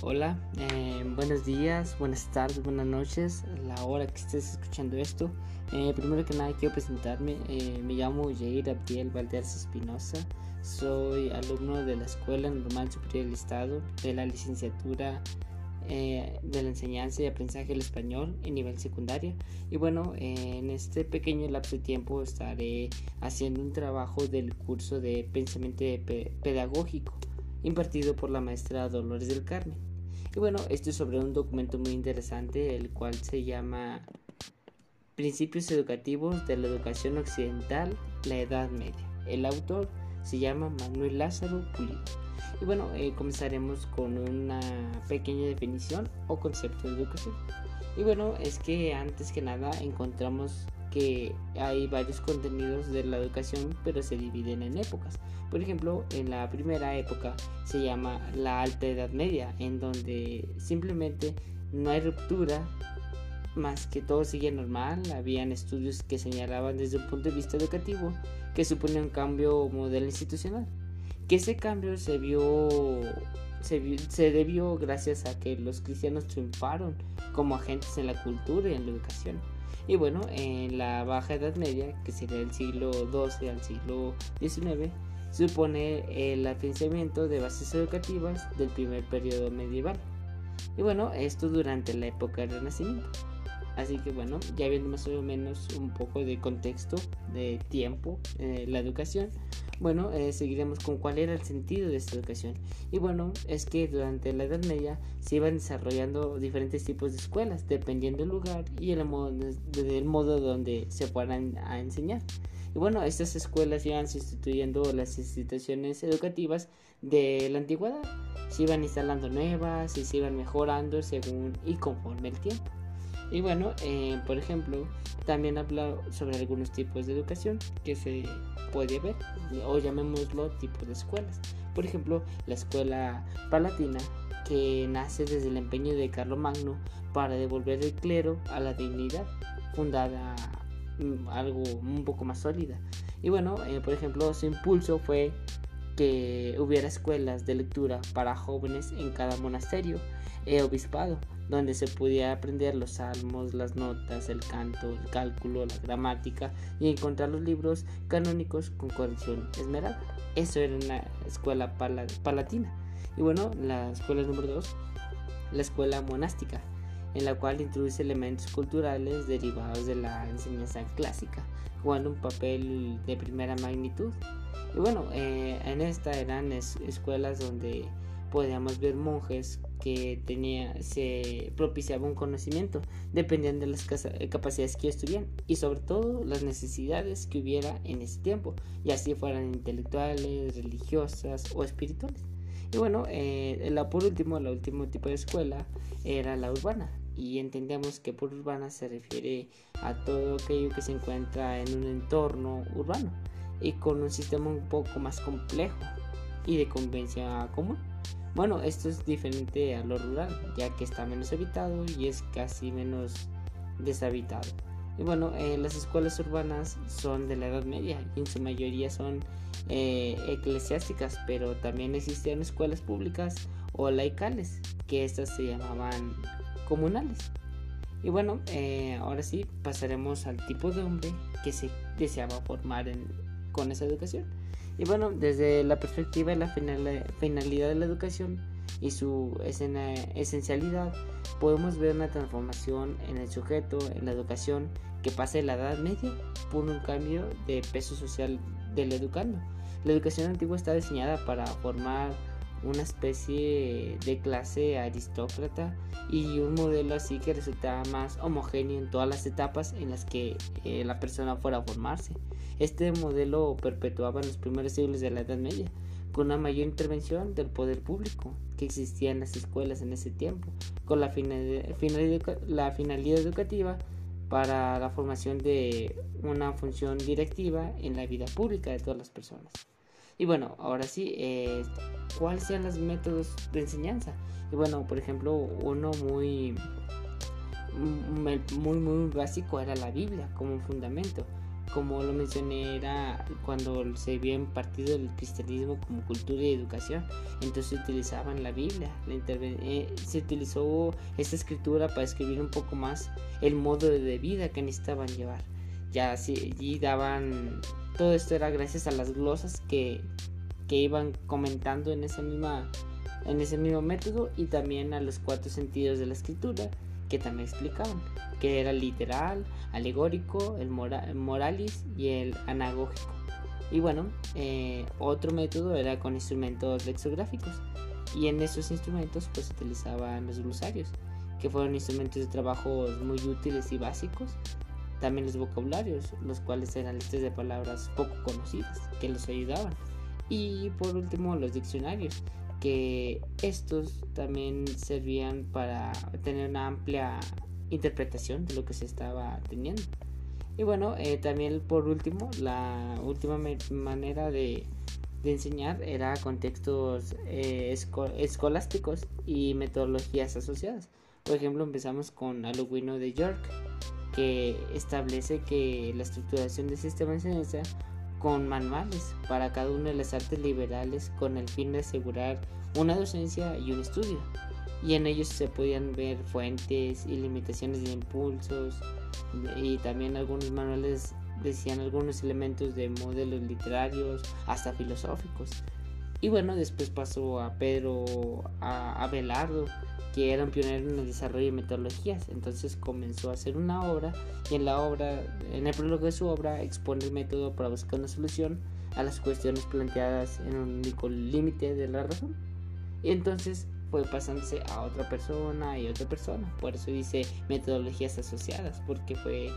Hola, eh, buenos días, buenas tardes, buenas noches, la hora que estés escuchando esto. Eh, primero que nada quiero presentarme, eh, me llamo Jair Abdiel Valderas Espinosa, soy alumno de la Escuela Normal Superior del Estado de la licenciatura de la enseñanza y aprendizaje del español en nivel secundario y bueno en este pequeño lapso de tiempo estaré haciendo un trabajo del curso de pensamiento pedagógico impartido por la maestra Dolores del Carmen y bueno, esto es sobre un documento muy interesante, el cual se llama Principios Educativos de la Educación Occidental, la Edad Media. El autor se llama Manuel Lázaro Pulido. Y bueno, eh, comenzaremos con una pequeña definición o concepto de educación. Y bueno, es que antes que nada encontramos que hay varios contenidos de la educación, pero se dividen en épocas. Por ejemplo, en la primera época se llama la Alta Edad Media, en donde simplemente no hay ruptura, más que todo sigue normal. Habían estudios que señalaban desde un punto de vista educativo que supone un cambio modelo institucional. Que ese cambio se vio se, se, debió gracias a que los cristianos triunfaron como agentes en la cultura y en la educación. Y bueno, en la Baja Edad Media, que sería del siglo XII al siglo XIX, supone el afianzamiento de bases educativas del primer periodo medieval. Y bueno, esto durante la época del Renacimiento. Así que bueno, ya viendo más o menos un poco de contexto, de tiempo, eh, la educación, bueno, eh, seguiremos con cuál era el sentido de esta educación. Y bueno, es que durante la Edad Media se iban desarrollando diferentes tipos de escuelas, dependiendo del lugar y el modo, del modo donde se fueran a enseñar. Y bueno, estas escuelas iban sustituyendo las instituciones educativas de la antigüedad. Se iban instalando nuevas y se iban mejorando según y conforme el tiempo. Y bueno, eh, por ejemplo, también habla sobre algunos tipos de educación que se puede ver, o llamémoslo tipo de escuelas. Por ejemplo, la escuela palatina, que nace desde el empeño de Carlomagno para devolver el clero a la dignidad, fundada mm, algo un poco más sólida. Y bueno, eh, por ejemplo, su impulso fue que hubiera escuelas de lectura para jóvenes en cada monasterio e obispado donde se podía aprender los salmos, las notas, el canto, el cálculo, la gramática y encontrar los libros canónicos con corrección esmerada. Eso era una escuela palatina. Y bueno, la escuela número 2, la escuela monástica, en la cual introduce elementos culturales derivados de la enseñanza clásica, jugando un papel de primera magnitud. Y bueno, eh, en esta eran escuelas donde podíamos ver monjes que tenía, se propiciaba un conocimiento dependiendo de las capacidades que ellos tuvieran y sobre todo las necesidades que hubiera en ese tiempo, y así fueran intelectuales, religiosas o espirituales. Y bueno, eh, la, por último, el último tipo de escuela era la urbana. Y entendemos que por urbana se refiere a todo aquello que se encuentra en un entorno urbano y con un sistema un poco más complejo y de conveniencia común. Bueno, esto es diferente a lo rural, ya que está menos habitado y es casi menos deshabitado. Y bueno, eh, las escuelas urbanas son de la Edad Media y en su mayoría son eh, eclesiásticas, pero también existían escuelas públicas o laicales, que estas se llamaban comunales. Y bueno, eh, ahora sí pasaremos al tipo de hombre que se deseaba formar con esa educación. Y bueno, desde la perspectiva de la finalidad de la educación y su esencialidad, podemos ver una transformación en el sujeto, en la educación, que pasa de la Edad Media por un cambio de peso social del educando. La educación antigua está diseñada para formar una especie de clase aristócrata y un modelo así que resultaba más homogéneo en todas las etapas en las que eh, la persona fuera a formarse. Este modelo perpetuaba en los primeros siglos de la Edad Media, con una mayor intervención del poder público que existía en las escuelas en ese tiempo, con la la finalidad educativa para la formación de una función directiva en la vida pública de todas las personas. Y bueno, ahora sí, eh, ¿cuáles sean los métodos de enseñanza? Y bueno, por ejemplo, uno muy, muy, muy básico era la Biblia como un fundamento como lo mencioné, era cuando se había impartido el cristianismo como cultura y educación. Entonces utilizaban la Biblia. Eh, se utilizó esta escritura para escribir un poco más el modo de vida que necesitaban llevar. Ya allí daban. Todo esto era gracias a las glosas que, que iban comentando en esa misma en ese mismo método y también a los cuatro sentidos de la escritura que también explicaban que era literal, alegórico, el moralis y el anagógico. Y bueno, eh, otro método era con instrumentos lexográficos y en esos instrumentos pues utilizaban los glosarios, que fueron instrumentos de trabajo muy útiles y básicos. También los vocabularios, los cuales eran listas de palabras poco conocidas, que los ayudaban. Y por último los diccionarios, que estos también servían para tener una amplia interpretación de lo que se estaba teniendo. Y bueno, eh, también por último, la última manera de, enseñar era contextos eh, escolásticos y metodologías asociadas. Por ejemplo, empezamos con Aluguino de York, que establece que la estructuración del sistema de enseñanza con manuales para cada una de las artes liberales con el fin de asegurar una docencia y un estudio. Y en ellos se podían ver fuentes y limitaciones de impulsos y también algunos manuales decían algunos elementos de modelos literarios hasta filosóficos. Y bueno después pasó a Pedro a Abelardo que era un pionero en el desarrollo de metodologías entonces comenzó a hacer una obra y en la obra en el prólogo de su obra expone el método para buscar una solución a las cuestiones planteadas en un único límite de la razón y entonces fue pasándose a otra persona y otra persona. Por eso dice metodologías asociadas, porque fue,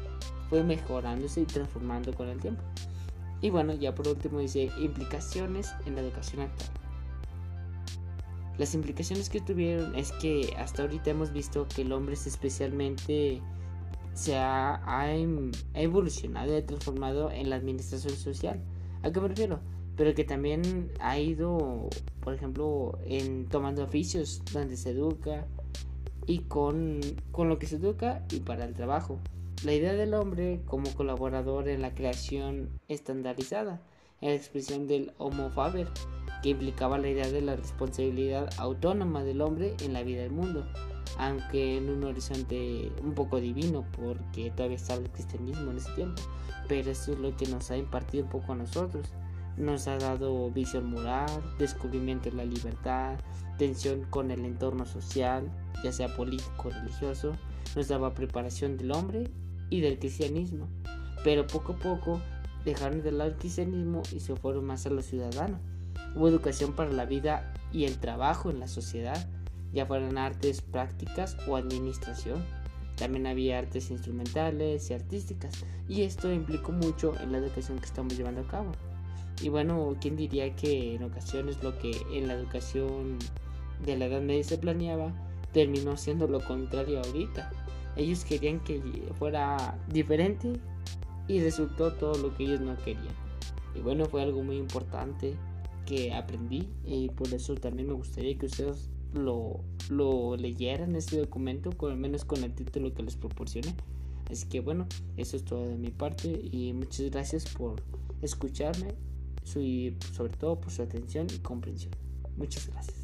fue mejorándose y transformando con el tiempo. Y bueno, ya por último dice implicaciones en la educación actual. Las implicaciones que tuvieron es que hasta ahorita hemos visto que el hombre es especialmente se ha, ha, ha evolucionado y ha transformado en la administración social. ¿A qué me refiero? pero que también ha ido, por ejemplo, en tomando oficios donde se educa y con, con lo que se educa y para el trabajo. La idea del hombre como colaborador en la creación estandarizada, en la expresión del Homo Faber, que implicaba la idea de la responsabilidad autónoma del hombre en la vida del mundo, aunque en un horizonte un poco divino, porque todavía estaba el cristianismo en ese tiempo, pero eso es lo que nos ha impartido un poco a nosotros nos ha dado visión moral, descubrimiento de la libertad, tensión con el entorno social, ya sea político o religioso, nos daba preparación del hombre y del cristianismo. Pero poco a poco dejaron de lado el cristianismo y se fueron más a lo ciudadano. Hubo educación para la vida y el trabajo en la sociedad, ya fueran artes prácticas o administración. También había artes instrumentales y artísticas, y esto implicó mucho en la educación que estamos llevando a cabo. Y bueno, ¿quién diría que en ocasiones lo que en la educación de la Edad Media se planeaba terminó siendo lo contrario ahorita? Ellos querían que fuera diferente y resultó todo lo que ellos no querían. Y bueno, fue algo muy importante que aprendí y por eso también me gustaría que ustedes lo, lo leyeran este documento, con al menos con el título que les proporcioné. Así que bueno, eso es todo de mi parte y muchas gracias por escucharme y sobre todo por su atención y comprensión. Muchas gracias.